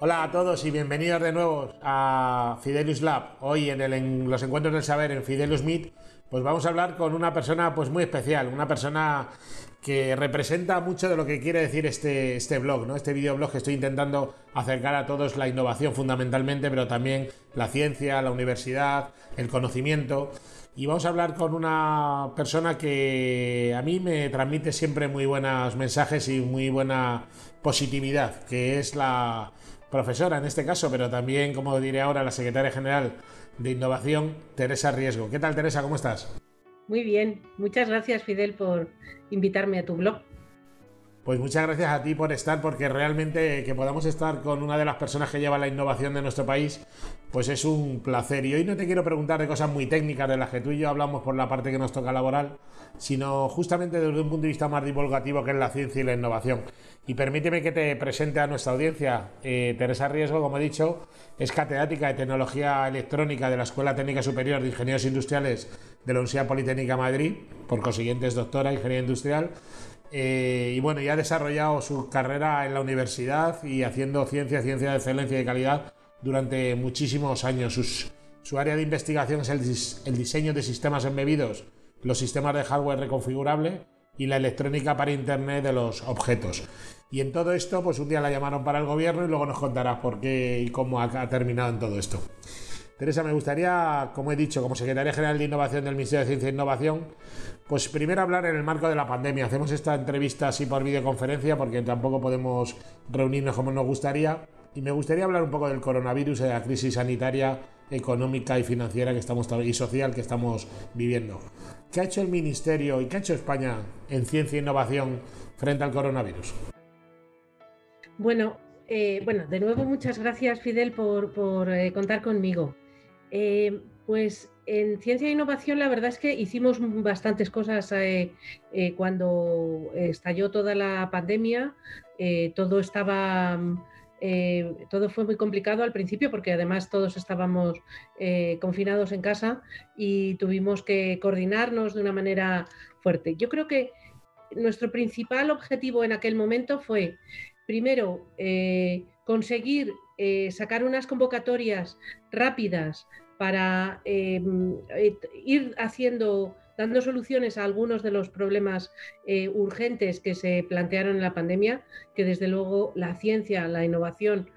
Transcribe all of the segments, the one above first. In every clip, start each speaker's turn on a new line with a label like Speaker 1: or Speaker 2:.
Speaker 1: Hola a todos y bienvenidos de nuevo a Fidelius Lab. Hoy en, los encuentros del saber en Fidelius Meet, pues vamos a hablar con una persona pues muy especial, una persona que representa mucho de lo que quiere decir este, este blog, ¿no? Este videoblog que estoy intentando acercar a todos la innovación fundamentalmente, pero también la ciencia, la universidad, el conocimiento. Y vamos a hablar con una persona que a mí me transmite siempre muy buenos mensajes y muy buena positividad, que es la profesora en este caso, pero también, como diré ahora, la secretaria general de Innovación, Teresa Riesgo. ¿Qué tal, Teresa? ¿Cómo estás?
Speaker 2: Muy bien, muchas gracias, Fidel, por invitarme a tu blog.
Speaker 1: Pues muchas gracias a ti por estar, porque realmente que podamos estar con una de las personas que lleva la innovación de nuestro país, pues es un placer. Y hoy no te quiero preguntar de cosas muy técnicas de las que tú y yo hablamos por la parte que nos toca laboral, sino justamente desde un punto de vista más divulgativo que es la ciencia y la innovación. Y permíteme que te presente a nuestra audiencia. Eh, Teresa Riesgo, como he dicho, es catedrática de Tecnología Electrónica de la Escuela Técnica Superior de Ingenieros Industriales de la Universidad Politécnica de Madrid, por consiguiente es doctora en Ingeniería Industrial eh, y bueno, ya ha desarrollado su carrera en la universidad y haciendo ciencia, ciencia de excelencia y de calidad durante muchísimos años. su área de investigación es el, diseño de sistemas embebidos, los sistemas de hardware reconfigurable y la electrónica para Internet de los objetos. Y en todo esto, pues un día la llamaron para el gobierno y luego nos contarás por qué y cómo ha terminado en todo esto. Teresa, me gustaría, como he dicho, como secretaria general de Innovación del Ministerio de Ciencia e Innovación, pues primero hablar en el marco de la pandemia. Hacemos esta entrevista así por videoconferencia porque tampoco podemos reunirnos como nos gustaría. Y me gustaría hablar un poco del coronavirus de la crisis sanitaria, económica y financiera que estamos y social que estamos viviendo. ¿Qué ha hecho el Ministerio y qué ha hecho España en ciencia e innovación frente al coronavirus?
Speaker 2: Bueno, eh, bueno, de nuevo muchas gracias Fidel por, eh, contar conmigo. Eh, pues en ciencia e innovación la verdad es que hicimos bastantes cosas eh, eh, cuando estalló toda la pandemia. todo estaba, todo fue muy complicado al principio porque además todos estábamos confinados en casa y tuvimos que coordinarnos de una manera fuerte. Yo creo que nuestro principal objetivo en aquel momento fue, primero, conseguir eh, sacar unas convocatorias rápidas para em, eh, ir haciendo, dando soluciones a algunos de los problemas eh, urgentes que se plantearon en la pandemia, que desde luego la ciencia, la innovación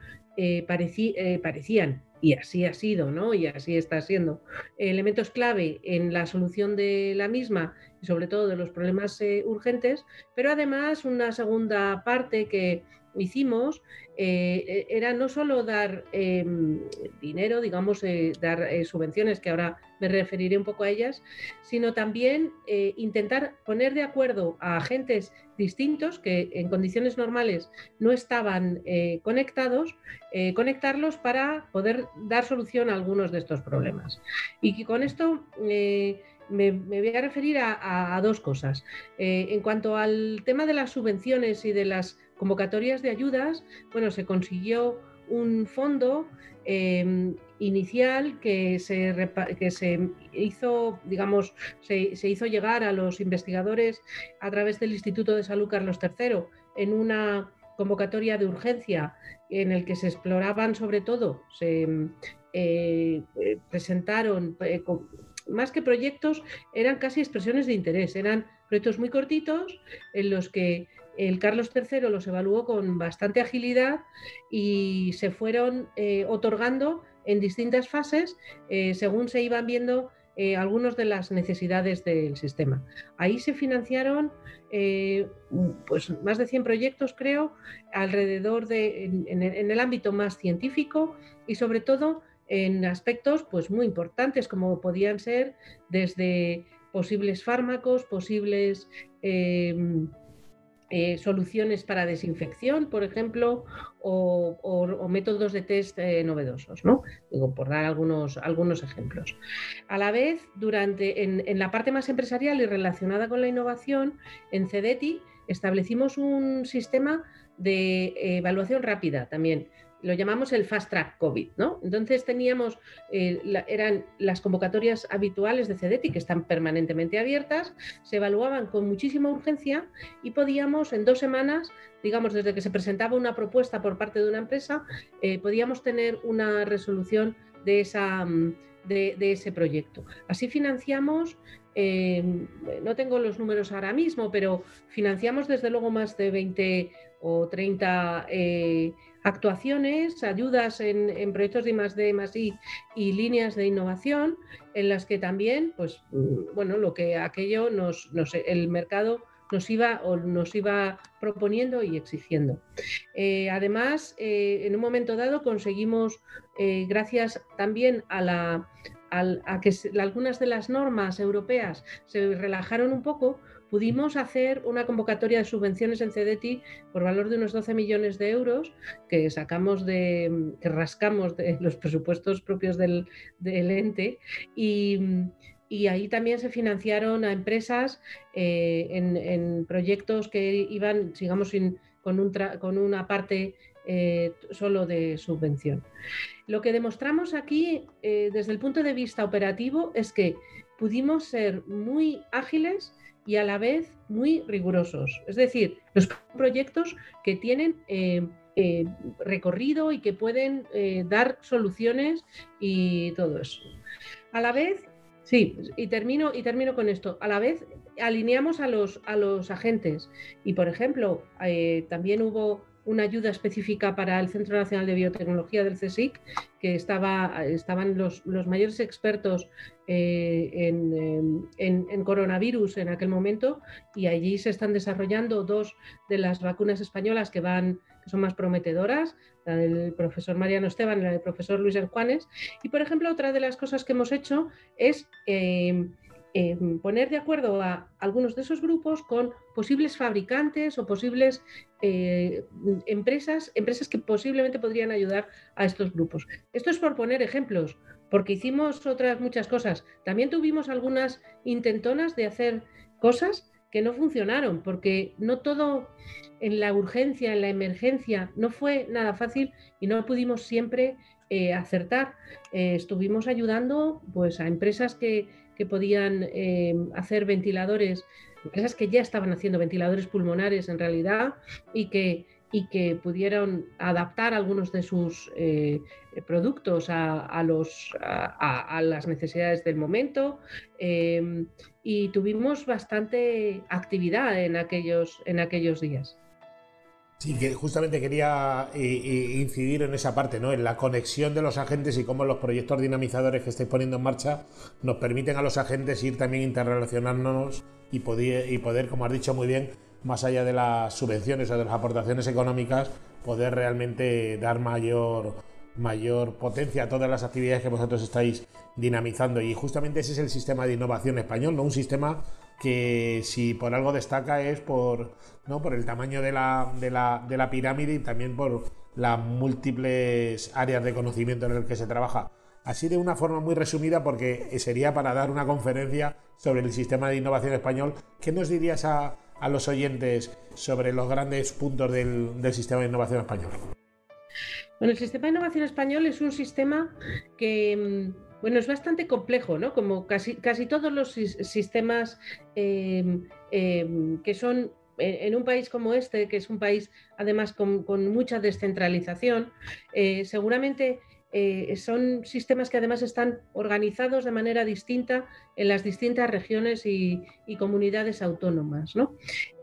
Speaker 2: parecían y así ha sido, ¿no? Y así está siendo. Elementos clave en la solución de la misma y sobre todo de los problemas urgentes, pero además una segunda parte que hicimos eh, era no solo dar em, dinero, digamos, eh, dar eh, subvenciones, que ahora me referiré un poco a ellas, sino también intentar poner de acuerdo a agentes distintos que en condiciones normales no estaban conectados, conectarlos para poder dar solución a algunos de estos problemas. Y que con esto me, voy a referir a dos cosas. en cuanto al tema de las subvenciones y de las convocatorias de ayudas, bueno, se consiguió un fondo em, inicial que se, que se hizo, digamos, se, hizo llegar a los investigadores a través del Instituto de Salud Carlos III en una convocatoria de urgencia en el que se exploraban sobre todo, se eh, presentaron eh, más que proyectos, eran casi expresiones de interés, eran proyectos muy cortitos en los que el Carlos III los evaluó con bastante agilidad y se fueron eh, otorgando en distintas fases eh, según se iban viendo eh, algunas de las necesidades del sistema. Ahí se financiaron pues más de 100 proyectos, creo, alrededor de, en, el ámbito más científico y sobre todo en aspectos pues, muy importantes como podían ser desde posibles fármacos, posibles eh, soluciones para desinfección, por ejemplo, o, métodos de test eh, novedosos, ¿no? Digo, por dar algunos, algunos ejemplos. A la vez, durante, en, en, la parte más empresarial y relacionada con la innovación, en CEDETI establecimos un sistema de evaluación rápida también lo llamamos el Fast Track COVID, ¿no? Entonces teníamos, eh, eran las convocatorias habituales de CEDETI que están permanentemente abiertas, se evaluaban con muchísima urgencia y podíamos en dos semanas, digamos, desde que se presentaba una propuesta por parte de una empresa, eh, podíamos tener una resolución de, esa, mm, de, ese proyecto. Así financiamos eh, no tengo los números ahora mismo, pero financiamos desde luego más de 20 o 30 actuaciones, ayudas en, proyectos de más I y líneas de innovación, en las que también, pues, mm, bueno, lo que aquello nos, el mercado nos iba o nos iba proponiendo y exigiendo. Eh, además, eh, en un momento dado conseguimos, eh, gracias también a la a que algunas de las normas europeas se relajaron un poco, pudimos hacer una convocatoria de subvenciones en CEDETI por valor de unos 12 millones de euros que sacamos de, que rascamos de los presupuestos propios del, ente y, ahí también se financiaron a empresas eh, en, proyectos que iban, digamos, con, un con una parte eh, solo de subvención. Lo que demostramos aquí eh, desde el punto de vista operativo es que pudimos ser muy ágiles y a la vez muy rigurosos. Es decir, los proyectos que tienen eh, recorrido y que pueden dar soluciones y todo eso. A la vez, sí, y termino, y termino con esto. A la vez alineamos a los, a los agentes. Y por ejemplo, también hubo una ayuda específica para el Centro Nacional de Biotecnología del CSIC, que estaba, estaban los, mayores expertos eh, em, en, coronavirus en aquel momento y allí se están desarrollando dos de las vacunas españolas que van que son más prometedoras, la del profesor Mariano Esteban y la del profesor Luis Juanes. Y, por ejemplo, otra de las cosas que hemos hecho es em, em, poner de acuerdo a algunos de esos grupos con posibles fabricantes o posibles eh, empresas, empresas que posiblemente podrían ayudar a estos grupos. Esto es por poner ejemplos, porque hicimos otras muchas cosas. También tuvimos algunas intentonas de hacer cosas que no funcionaron, porque no todo en la urgencia, en la emergencia, no fue nada fácil y no pudimos siempre eh, acertar. Eh, estuvimos ayudando pues, a empresas que, que podían hacer ventiladores empresas que ya estaban haciendo ventiladores pulmonares en realidad y que, y que pudieron adaptar algunos de sus eh, productos a, los, a, las necesidades del momento. Em, y tuvimos bastante actividad en aquellos, en aquellos días.
Speaker 1: Sí, que justamente quería eh, eh, incidir en esa parte, ¿no? En la conexión de los agentes y cómo los proyectos dinamizadores que estáis poniendo en marcha nos permiten a los agentes ir también interrelacionándonos y poder, y poder, como has dicho muy bien, más allá de las subvenciones o de las aportaciones económicas, poder realmente dar mayor, mayor potencia a todas las actividades que vosotros estáis dinamizando. Y justamente ese es el sistema de innovación español, ¿no? Un sistema que si por algo destaca es por, ¿no? por el tamaño de la, de, la, de la pirámide y también por las múltiples áreas de conocimiento en el que se trabaja. Así de una forma muy resumida, porque sería para dar una conferencia sobre el sistema de innovación español. ¿Qué nos dirías a, los oyentes sobre los grandes puntos del, sistema de innovación español?
Speaker 2: Bueno, el sistema de innovación español es un sistema que, mm, bueno, es bastante complejo, ¿no? Como casi, casi todos los sistemas em, em, que son en un país como este, que es un país además con, mucha descentralización, eh, seguramente eh, son sistemas que además están organizados de manera distinta en las distintas regiones y, comunidades autónomas.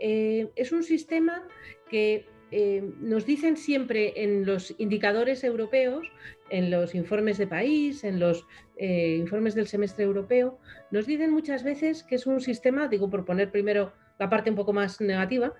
Speaker 2: Eh, es un sistema que eh, nos dicen siempre en los indicadores europeos, en los informes de país, en los informes del semestre europeo, nos dicen muchas veces que es un sistema, digo por poner primero la parte un poco más negativa,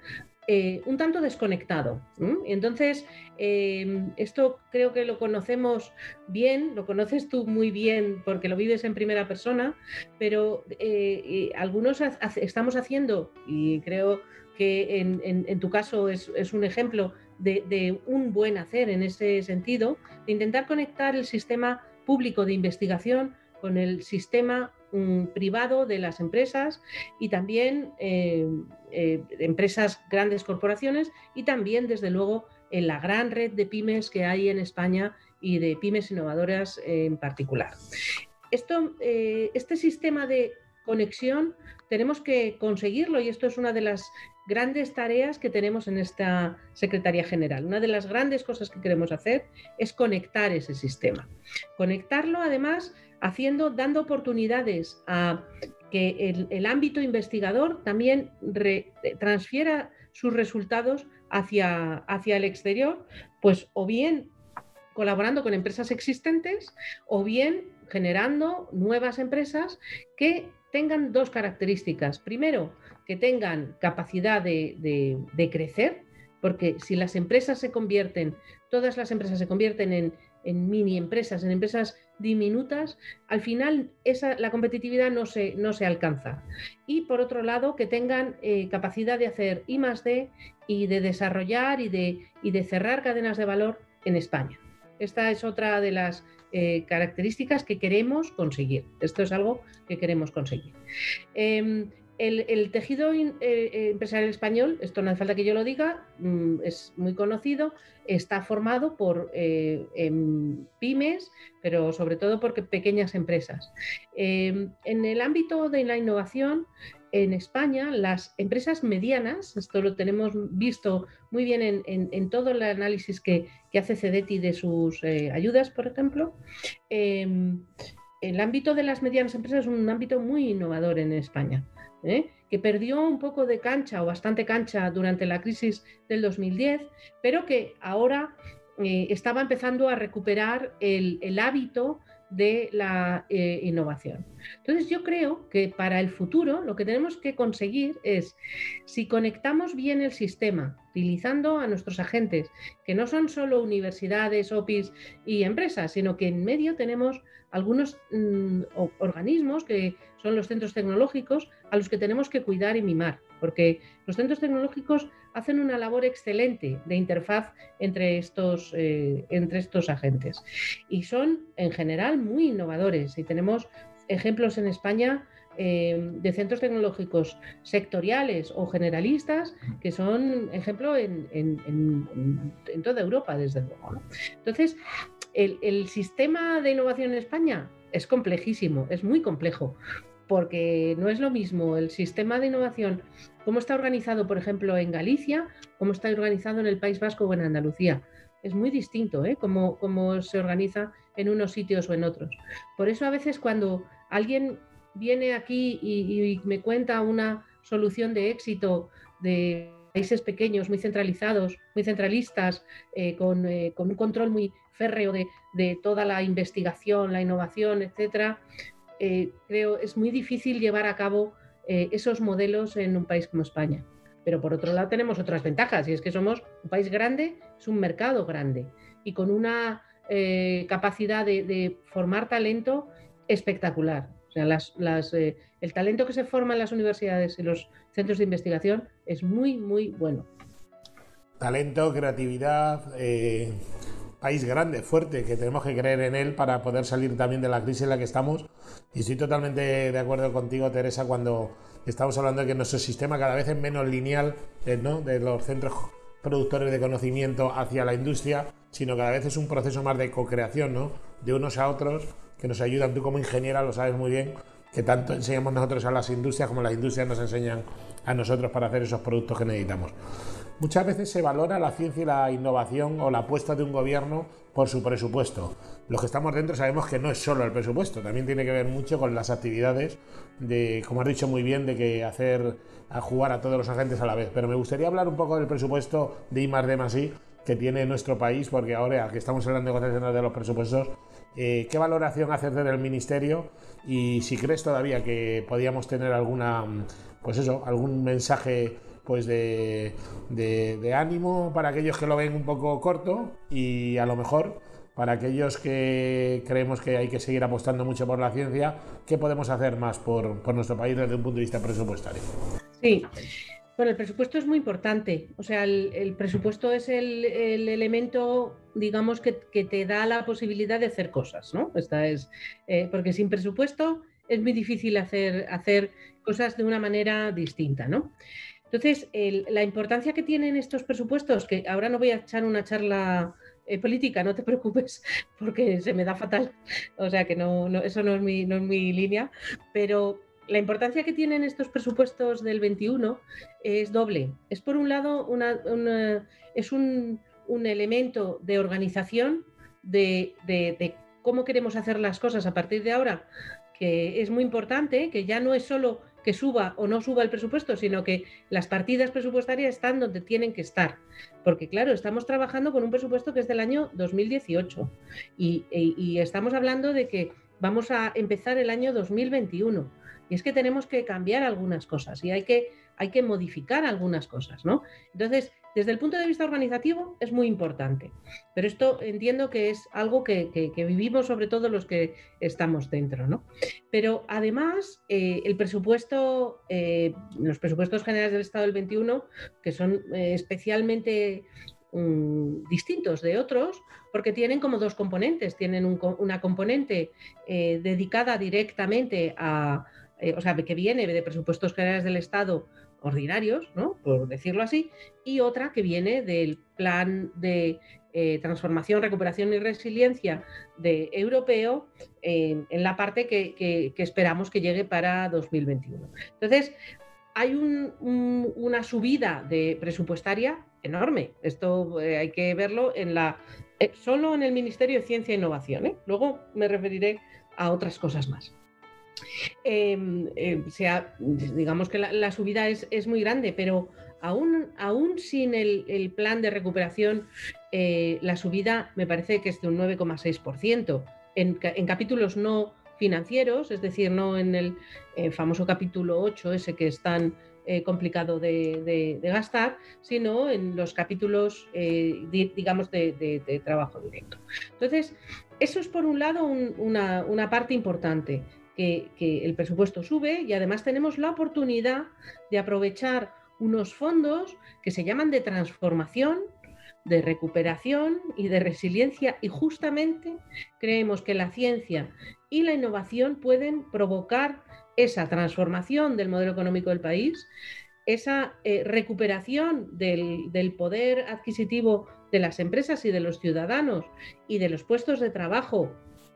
Speaker 2: eh, un tanto desconectado. Entonces, em, esto creo que lo conocemos bien, lo conoces tú muy bien porque lo vives en primera persona, pero eh, algunos estamos haciendo, y creo que en, tu caso es, un ejemplo de, un buen hacer en ese sentido, de intentar conectar el sistema público de investigación con el sistema mm, privado de las empresas y también eh, eh, empresas, grandes corporaciones y también, desde luego, en la gran red de pymes que hay en España y de pymes innovadoras en particular. Esto, este sistema de conexión tenemos que conseguirlo y esto es una de las grandes tareas que tenemos en esta Secretaría General. Una de las grandes cosas que queremos hacer es conectar ese sistema. Conectarlo además haciendo, dando oportunidades a que el, ámbito investigador también transfiera sus resultados hacia, hacia el exterior, pues o bien colaborando con empresas existentes o bien generando nuevas empresas que tengan dos características. Primero, que tengan capacidad de, crecer, porque si las empresas se convierten, todas las empresas se convierten en, mini empresas, en empresas diminutas, al final esa, la competitividad no se, no se alcanza. Y por otro lado, que tengan eh, capacidad de hacer I más D y de desarrollar y de, y de cerrar cadenas de valor en España. Esta es otra de las eh, características que queremos conseguir. Esto es algo que queremos conseguir. Em, el, tejido eh, eh, empresarial español, esto no hace falta que yo lo diga, mm, es muy conocido, está formado por em, pymes, pero sobre todo por pequeñas empresas. Em, en el ámbito de la innovación, en España, las empresas medianas, esto lo tenemos visto muy bien en, todo el análisis que, hace CEDETI de sus eh, ayudas, por ejemplo, em, el ámbito de las medianas empresas es un ámbito muy innovador en España. ¿Eh? que perdió un poco de cancha o bastante cancha durante la crisis del 2010, pero que ahora eh, estaba empezando a recuperar el, hábito de la eh, innovación. Entonces yo creo que para el futuro lo que tenemos que conseguir es, si conectamos bien el sistema, utilizando a nuestros agentes, que no son solo universidades, OPIs y empresas, sino que en medio tenemos algunos mm, organismos que son los centros tecnológicos a los que tenemos que cuidar y mimar, porque los centros tecnológicos hacen una labor excelente de interfaz entre estos, eh, entre estos agentes. Y son, en general, muy innovadores. Y tenemos ejemplos en España eh, de centros tecnológicos sectoriales o generalistas que son ejemplo en, toda Europa, desde luego. Entonces, el, sistema de innovación en España es complejísimo, es muy complejo, porque no es lo mismo el sistema de innovación, cómo está organizado, por ejemplo, en Galicia, cómo está organizado en el País Vasco o en Andalucía. Es muy distinto ¿eh? cómo, se organiza en unos sitios o en otros. Por eso a veces cuando alguien viene aquí y, me cuenta una solución de éxito de países pequeños, muy centralizados, muy centralistas, eh, con, eh, con, un control muy férreo de, toda la investigación, la innovación, etcétera, eh, creo es muy difícil llevar a cabo eh, esos modelos en un país como España. Pero por otro lado tenemos otras ventajas y es que somos un país grande, es un mercado grande y con una capacidad de, formar talento espectacular. O sea, el talento que se forma en las universidades y los centros de investigación es muy, muy bueno.
Speaker 1: Talento, creatividad, país grande, fuerte, que tenemos que creer en él para poder salir también de la crisis en la que estamos. Y estoy totalmente de acuerdo contigo, Teresa, cuando estamos hablando de que nuestro sistema cada vez es menos lineal, eh, ¿no? de los centros productores de conocimiento hacia la industria, sino cada vez es un proceso más de co-creación, ¿no? de unos a otros, que nos ayudan. Tú como ingeniera lo sabes muy bien, que tanto enseñamos nosotros a las industrias como las industrias nos enseñan a nosotros para hacer esos productos que necesitamos. Muchas veces se valora la ciencia y la innovación o la apuesta de un gobierno por su presupuesto. Los que estamos dentro sabemos que no es solo el presupuesto, también tiene que ver mucho con las actividades de, como has dicho muy bien, de que hacer a jugar a todos los agentes a la vez. Pero me gustaría hablar un poco del presupuesto de I más que tiene nuestro país, porque ahora que estamos en las negociaciones de los presupuestos, eh, ¿qué valoración haces del Ministerio? Y si crees todavía que podíamos tener alguna, pues eso, algún mensaje pues de, de, ánimo para aquellos que lo ven un poco corto y a lo mejor para aquellos que creemos que hay que seguir apostando mucho por la ciencia, ¿qué podemos hacer más por, por nuestro país desde un punto de vista presupuestario?
Speaker 2: Sí. Bueno, el presupuesto es muy importante. O sea, el, presupuesto es el, el, elemento, digamos, que, te da la posibilidad de hacer cosas, ¿no? Esta es, eh, porque sin presupuesto es muy difícil hacer, hacer cosas de una manera distinta, ¿no? Entonces, la importancia que tienen estos presupuestos, que ahora no voy a echar una charla eh, política, no te preocupes, porque se me da fatal, o sea que no, eso no es, mi, no es mi línea, pero la importancia que tienen estos presupuestos del 21 es doble. Es por un lado una, es un, elemento de organización de, de, cómo queremos hacer las cosas a partir de ahora, que es muy importante, que ya no es solo que suba o no suba el presupuesto, sino que las partidas presupuestarias están donde tienen que estar. Porque claro, estamos trabajando con un presupuesto que es del año 2018 y, y estamos hablando de que vamos a empezar el año 2021. Y es que tenemos que cambiar algunas cosas y hay que, hay que modificar algunas cosas, ¿no? Entonces, desde el punto de vista organizativo es muy importante, pero esto entiendo que es algo que, vivimos sobre todo los que estamos dentro, ¿no? Pero además, eh, el presupuesto, eh, los presupuestos generales del Estado del 21, que son eh, especialmente mm, distintos de otros porque tienen como dos componentes. Tienen una componente dedicada directamente a, eh, o sea, que viene de presupuestos generales del Estado ordinarios, ¿no? por decirlo así, y otra que viene del plan de eh, transformación, recuperación y resiliencia de europeo en la parte que, esperamos que llegue para 2021. Entonces, hay una subida de presupuestaria enorme. Esto eh, hay que verlo en la, solo en el Ministerio de Ciencia e Innovación. Luego me referiré a otras cosas más. Em, em, sea, digamos que la, subida es, muy grande, pero aún, aún sin el, plan de recuperación, eh, la subida me parece que es de un 9,6%. En, en, capítulos no financieros, es decir, no en el eh, famoso capítulo 8, ese que es tan eh, complicado de, gastar, sino en los capítulos, digamos, de, trabajo directo. Entonces, eso es por un lado una, una parte importante que, el presupuesto sube y además tenemos la oportunidad de aprovechar unos fondos que se llaman de transformación, de recuperación y de resiliencia. Y justamente creemos que la ciencia y la innovación pueden provocar esa transformación del modelo económico del país, esa eh, recuperación del, poder adquisitivo de las empresas y de los ciudadanos y de los puestos de trabajo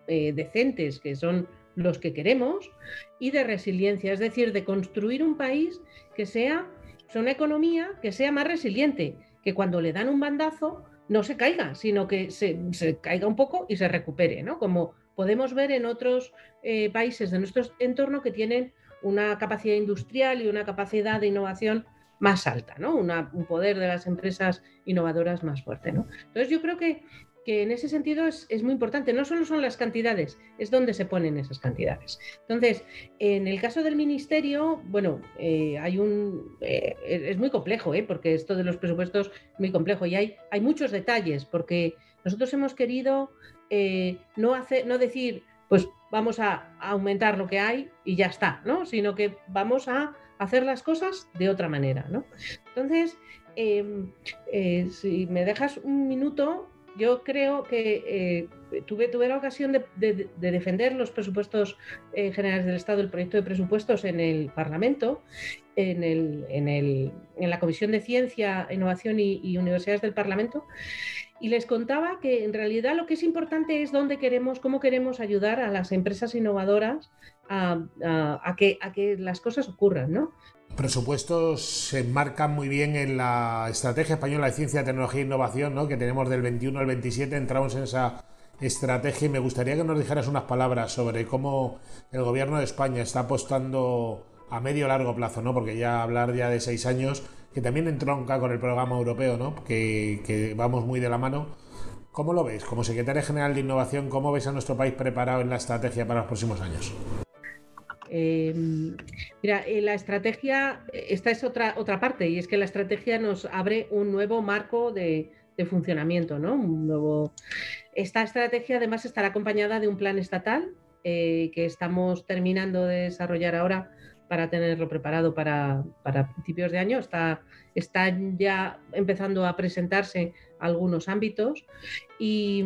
Speaker 2: eh, decentes que son los que queremos, y de resiliencia, es decir, de construir un país que sea, una economía que sea más resiliente, que cuando le dan un bandazo no se caiga, sino que se, caiga un poco y se recupere, ¿no? Como podemos ver en otros eh, países de nuestro entorno que tienen una capacidad industrial y una capacidad de innovación más alta, ¿no? un poder de las empresas innovadoras más fuerte, ¿no? Entonces yo creo que que en ese sentido es, muy importante. No solo son las cantidades, es donde se ponen esas cantidades. Entonces, en el caso del ministerio, bueno, eh, hay un eh, es muy complejo, ¿eh? porque esto de los presupuestos es muy complejo y hay, hay muchos detalles, porque nosotros hemos querido no hacer, no decir, pues vamos a, aumentar lo que hay y ya está, ¿no? Sino que vamos a hacer las cosas de otra manera, ¿no? Entonces, em, si me dejas un minuto, yo creo que eh, tuve, tuve la ocasión de, defender los presupuestos eh, generales del Estado, el proyecto de presupuestos en el Parlamento, en, el, en, el, en la Comisión de Ciencia, Innovación y, Universidades del Parlamento, y les contaba que en realidad lo que es importante es dónde queremos, cómo queremos ayudar a las empresas innovadoras a, a, que, a que las cosas ocurran, ¿no?
Speaker 1: Presupuestos se enmarcan muy bien en la estrategia española de ciencia, tecnología e innovación, ¿no? que tenemos del 21 al 27, entramos en esa estrategia y me gustaría que nos dijeras unas palabras sobre cómo el gobierno de España está apostando a medio largo plazo, ¿no? porque ya hablar ya de seis años, que también entronca con el programa europeo, ¿no? que, que vamos muy de la mano. ¿Cómo lo ves? Como secretaria general de innovación, ¿cómo ves a nuestro país preparado en la estrategia para los próximos años?
Speaker 2: Em, mira, eh, la estrategia, esta es otra, otra parte, y es que la estrategia nos abre un nuevo marco de, funcionamiento, ¿no? Un nuevo... Esta estrategia además estará acompañada de un plan estatal eh, que estamos terminando de desarrollar ahora para tenerlo preparado para, principios de año. Está, están ya empezando a presentarse algunos ámbitos y,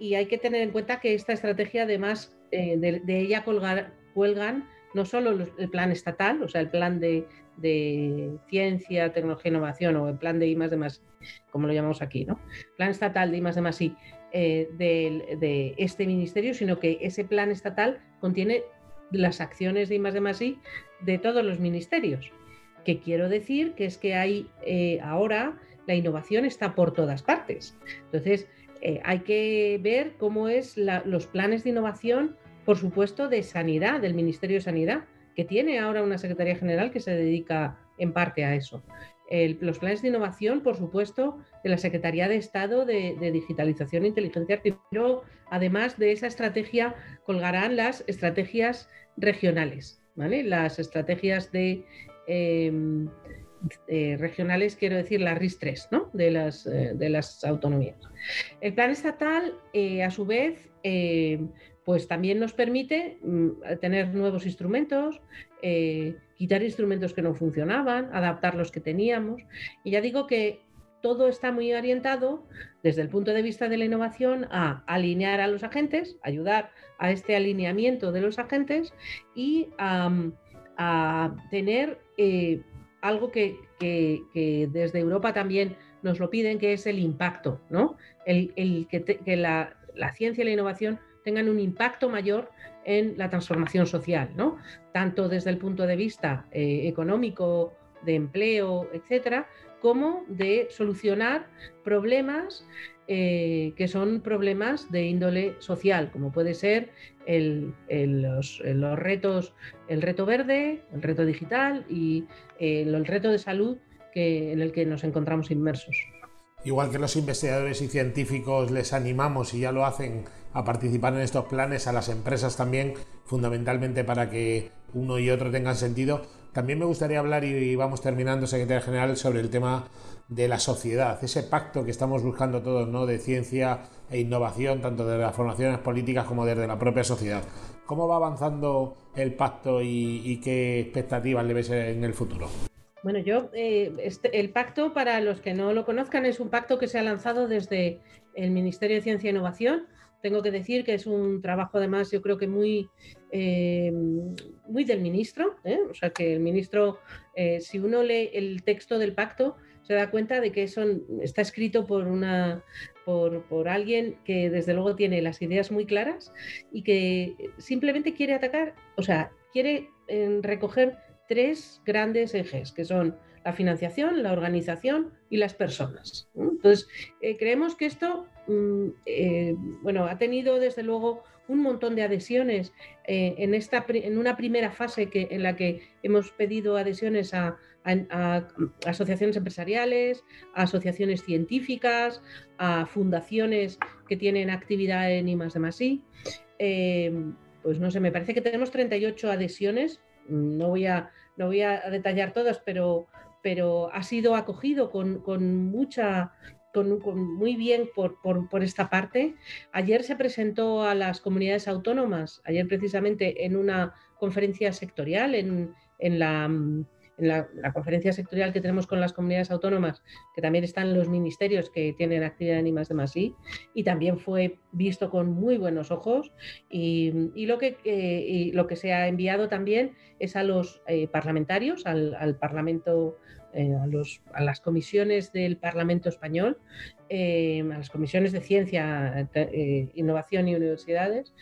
Speaker 2: hay que tener en cuenta que esta estrategia además eh, de, ella colgar, cuelgan no solo el plan estatal, o sea, el plan de, ciencia, tecnología innovación o el plan de I más de como lo llamamos aquí, ¿no? Plan estatal de I más de más eh, de, este ministerio, sino que ese plan estatal contiene las acciones de I más de más de todos los ministerios. Que quiero decir que es que hay eh, ahora la innovación está por todas partes. Entonces, eh, hay que ver cómo es los planes de innovación, por supuesto, de sanidad, del Ministerio de Sanidad, que tiene ahora una Secretaría General que se dedica en parte a eso. los planes de innovación, por supuesto, de la Secretaría de Estado de, Digitalización e Inteligencia Artificial. Además de esa estrategia, colgarán las estrategias regionales, ¿vale? Las estrategias de em, eh, regionales, quiero decir las RIS-3 ¿no? de, las, eh, de las autonomías. El plan estatal, eh, a su vez, pues también nos permite mm, tener nuevos instrumentos, quitar instrumentos que no funcionaban, adaptar los que teníamos. Y ya digo que todo está muy orientado desde el punto de vista de la innovación a alinear a los agentes, ayudar a este alineamiento de los agentes y a, tener algo que, desde Europa también nos lo piden, que es el impacto, ¿no? El, que, la, ciencia y la innovación tengan un impacto mayor en la transformación social, ¿no? Tanto desde el punto de vista eh, económico, de empleo, etcétera, como de solucionar problemas eh, que son problemas de índole social, como puede ser los, retos, el reto verde, el reto digital y eh, el reto de salud que, en el que nos encontramos inmersos.
Speaker 1: Igual que los investigadores y científicos les animamos y ya lo hacen a participar en estos planes, a las empresas también, fundamentalmente para que uno y otro tengan sentido. También me gustaría hablar, y vamos terminando, secretario general, sobre el tema de la sociedad, ese pacto que estamos buscando todos, ¿no? De ciencia e innovación, tanto desde las formaciones políticas como desde la propia sociedad. ¿Cómo va avanzando el pacto y, qué expectativas le ves en el futuro?
Speaker 2: Bueno, yo, eh, este, el pacto, para los que no lo conozcan, es un pacto que se ha lanzado desde el Ministerio de Ciencia e Innovación. Tengo que decir que es un trabajo, además, yo creo que muy, eh, muy del ministro. ¿eh? O sea, que el ministro, si uno lee el texto del pacto, se da cuenta de que eso está escrito por una por, por, alguien que desde luego tiene las ideas muy claras y que simplemente quiere atacar, o sea, quiere recoger tres grandes ejes, que son la financiación, la organización y las personas. Entonces, eh, creemos que esto, mm, eh, bueno, ha tenido desde luego un montón de adhesiones eh, en, esta, en una primera fase que, en la que hemos pedido adhesiones a, asociaciones empresariales, a asociaciones científicas, a fundaciones que tienen actividad en I pues no sé, me parece que tenemos 38 adhesiones no voy a, no voy a detallar todas, pero, pero ha sido acogido con, mucha, con, muy bien por, por, esta parte. Ayer se presentó a las comunidades autónomas, ayer precisamente en una conferencia sectorial en, en la en la, conferencia sectorial que tenemos con las comunidades autónomas, que también están los ministerios que tienen actividad en I de más I, y también fue visto con muy buenos ojos. Y, lo, que, eh, lo que se ha enviado también es a los eh, parlamentarios, al, Parlamento eh, a, las comisiones del Parlamento español, a las comisiones de ciencia, innovación y universidades,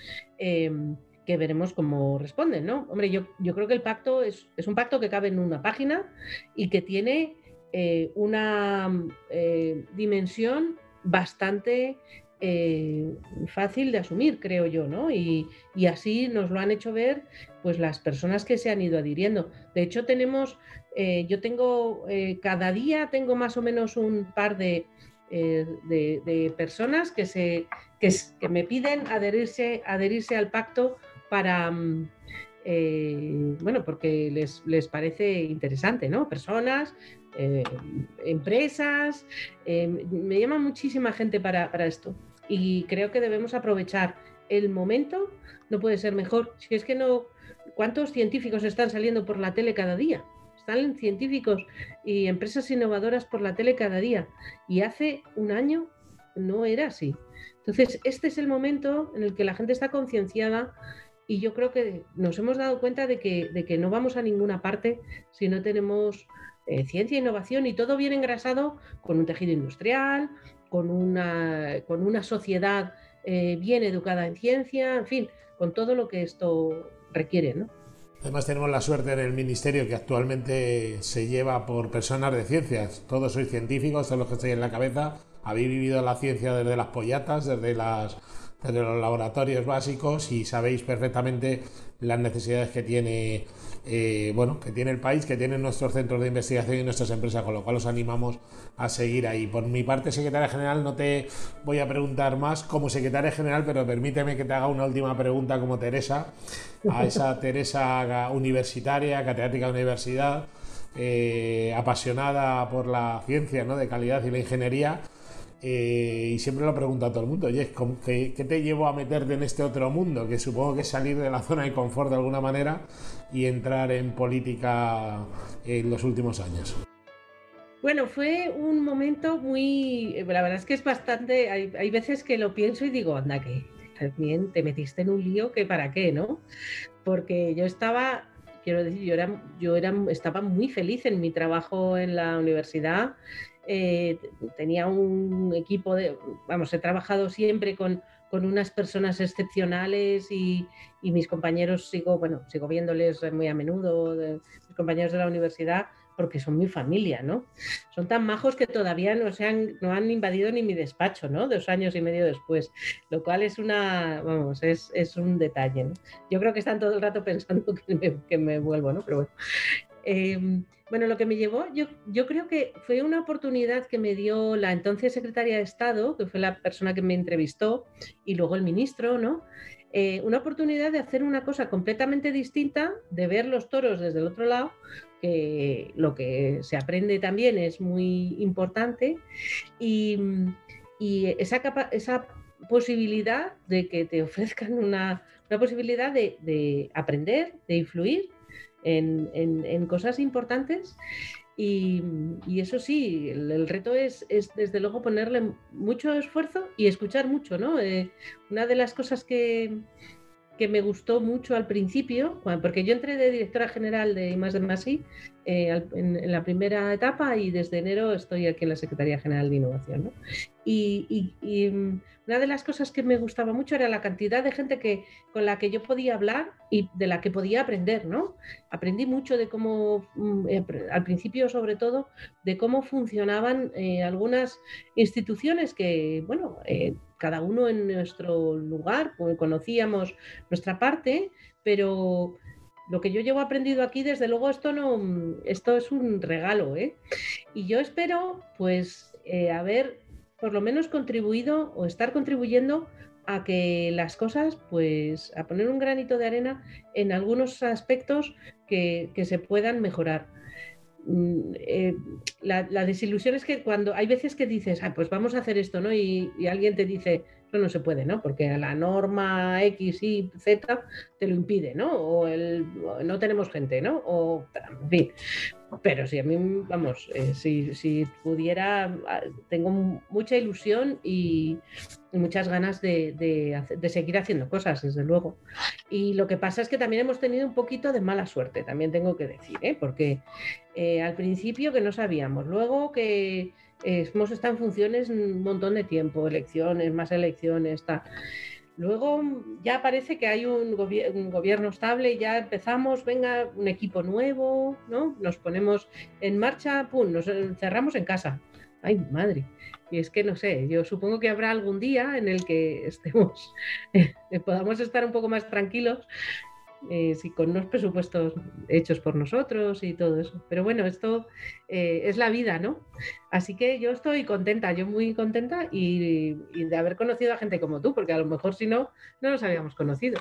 Speaker 2: que veremos cómo responden, ¿no? Hombre, yo, yo creo que el pacto es, un pacto que cabe en una página y que tiene eh, una eh, dimensión bastante eh, fácil de asumir, creo yo, ¿no? Y, así nos lo han hecho ver pues las personas que se han ido adhiriendo. De hecho, tenemos, yo tengo, cada día tengo más o menos un par de, de, personas que, se, que, me piden adherirse, adherirse al pacto para, mm, eh, bueno, porque les, les, parece interesante, ¿no? Personas, eh, empresas, eh, me llama muchísima gente para, esto y creo que debemos aprovechar el momento, no puede ser mejor. Si es que no, ¿cuántos científicos están saliendo por la tele cada día? Están científicos y empresas innovadoras por la tele cada día. Y hace un año no era así. Entonces, este es el momento en el que la gente está concienciada y yo creo que nos hemos dado cuenta de que, de que no vamos a ninguna parte si no tenemos eh, ciencia e innovación y todo bien engrasado con un tejido industrial, con una, con una sociedad eh, bien educada en ciencia, en fin, con todo lo que esto requiere, ¿no?
Speaker 1: Además tenemos la suerte en el ministerio que actualmente se lleva por personas de ciencias. Todos sois científicos, todos los que estáis en la cabeza. Habéis vivido la ciencia desde las pollatas, desde, las, desde los laboratorios básicos y sabéis perfectamente las necesidades que tiene eh, bueno, que tiene el país, que tienen nuestros centros de investigación y nuestras empresas, con lo cual os animamos a seguir ahí. Por mi parte, secretaria general, no te voy a preguntar más como secretaria general, pero permíteme que te haga una última pregunta como Teresa, a esa Teresa universitaria, catedrática de universidad, eh, apasionada por la ciencia ¿no? de calidad y la ingeniería eh, y siempre lo pregunto a todo el mundo, oye, ¿qué, ¿qué, te llevó a meterte en este otro mundo? Que supongo que es salir de la zona de confort de alguna manera y entrar en política en los últimos años.
Speaker 2: Bueno, fue un momento muy, la verdad es que es bastante, hay, hay veces que lo pienso y digo, anda, que bien te metiste en un lío que para qué, ¿no? Porque yo estaba, quiero decir, yo era, yo era, estaba muy feliz en mi trabajo en la universidad eh, tenía un equipo de, vamos, he trabajado siempre con, con unas personas excepcionales y, y, mis compañeros sigo, bueno, sigo viéndoles muy a menudo, de, mis compañeros de la universidad, porque son mi familia, ¿no? Son tan majos que todavía no, se han, no han invadido ni mi despacho, ¿no? Dos años y medio después, lo cual es una, vamos, es, es un detalle, ¿no? Yo creo que están todo el rato pensando que me, que me vuelvo, ¿no? Pero bueno. Eh, bueno, lo que me llevó, yo, yo creo que fue una oportunidad que me dio la entonces secretaria de Estado, que fue la persona que me entrevistó, y luego el ministro, ¿no? Eh, una oportunidad de hacer una cosa completamente distinta, de ver los toros desde el otro lado, que lo que se aprende también es muy importante, y, esa, posibilidad de que te ofrezcan una, posibilidad de aprender, de influir en, cosas importantes. Y, eso sí, el, reto es, desde luego ponerle mucho esfuerzo y escuchar mucho, ¿no? Eh, una de las cosas que, que me gustó mucho al principio, porque yo entré de directora general de I+, de eh, en, la primera etapa y desde enero estoy aquí en la Secretaría General de Innovación. Y, mm, una de las cosas que me gustaba mucho era la cantidad de gente que, con la que yo podía hablar y de la que podía aprender. ¿no? Aprendí mucho de cómo, mm, eh, al principio sobre todo, de cómo funcionaban eh, algunas instituciones que, bueno, cada uno en nuestro lugar, conocíamos nuestra parte, pero lo que yo llevo aprendido aquí, desde luego, esto no, esto es un regalo, ¿eh? Y yo espero, pues, eh, haber por lo menos contribuido o estar contribuyendo a que las cosas, pues, a poner un granito de arena en algunos aspectos que, que se puedan mejorar. Mm, eh, la, desilusión es que cuando hay veces que dices, ah, pues vamos a hacer esto, ¿no? Y, alguien te dice, no se puede, ¿no? Porque la norma X, Y, Z te lo impide, ¿no? O el, no tenemos gente, ¿no? O, en fin. Pero si a mí, vamos, eh, si, si, pudiera, ah, tengo mucha ilusión y, muchas ganas de, de, seguir haciendo cosas, desde luego. Y lo que pasa es que también hemos tenido un poquito de mala suerte, también tengo que decir, ¿eh? porque eh, al principio que no sabíamos, luego que hemos estado en funciones un montón de tiempo, elecciones, más elecciones, tal. Luego ya parece que hay un, gobierno estable, ya empezamos, venga, un equipo nuevo, ¿no? Nos ponemos en marcha, pum, nos cerramos en casa. Ay, madre. Y es que no sé, yo supongo que habrá algún día en el que estemos, podamos estar un poco más tranquilos eh, con unos presupuestos hechos por nosotros y todo eso. Pero bueno, esto eh, es la vida, ¿no? Así que yo estoy contenta, yo muy contenta y, de haber conocido a gente como tú, porque a lo mejor si no, no nos habíamos conocido.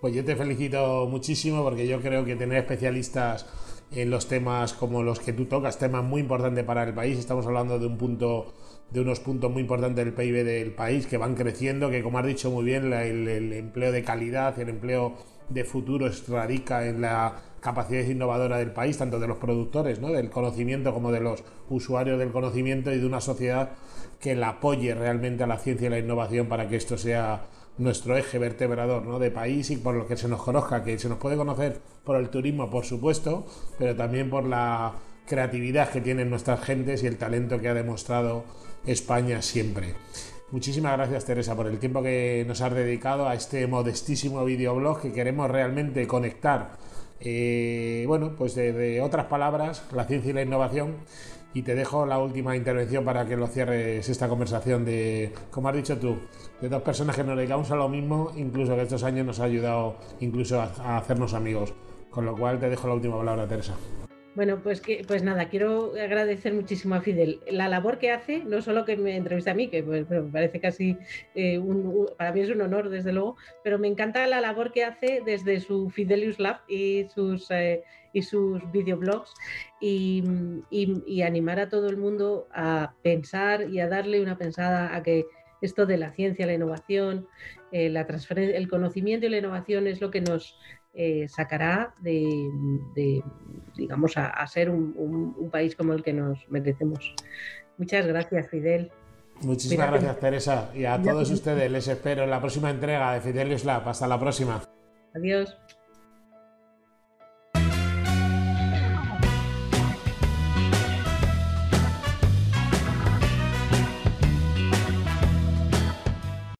Speaker 1: Pues yo te felicito muchísimo porque yo creo que tener especialistas en los temas como los que tú tocas, temas muy importantes para el país, estamos hablando de un punto de unos puntos muy importantes del PIB del país que van creciendo, que como has dicho muy bien, el, empleo de calidad, el empleo de futuro radica en la capacidad innovadora del país, tanto de los productores, ¿no? del conocimiento como de los usuarios del conocimiento y de una sociedad que la apoye realmente a la ciencia y la innovación para que esto sea nuestro eje vertebrador ¿no? de país y por lo que se nos conozca, que se nos puede conocer por el turismo, por supuesto, pero también por la creatividad que tienen nuestras gentes y el talento que ha demostrado España siempre. Muchísimas gracias Teresa por el tiempo que nos has dedicado a este modestísimo videoblog que queremos realmente conectar, eh, bueno, pues de, otras palabras, la ciencia y la innovación. Y te dejo la última intervención para que lo cierres esta conversación de, como has dicho tú, de dos personas que nos dedicamos a lo mismo, incluso que estos años nos ha ayudado incluso a hacernos amigos. Con lo cual te dejo la última palabra, Teresa.
Speaker 2: Bueno, pues que, pues nada, quiero agradecer muchísimo a Fidel la labor que hace, no solo que me entrevista a mí, que pues, me parece casi eh, un, para mí es un honor, desde luego, pero me encanta la labor que hace desde su Fidelius Lab y sus eh, y sus videoblogs y, animar a todo el mundo a pensar y a darle una pensada a que esto de la ciencia, la innovación, eh, la transferencia, el conocimiento y la innovación es lo que nos eh, sacará de, digamos, a, ser un, país como el que nos merecemos. Muchas gracias, Fidel.
Speaker 1: Muchísimas gracias, Teresa. Y a todos ustedes les espero en la próxima entrega de Fidelius Lab. Hasta la próxima.
Speaker 2: Adiós.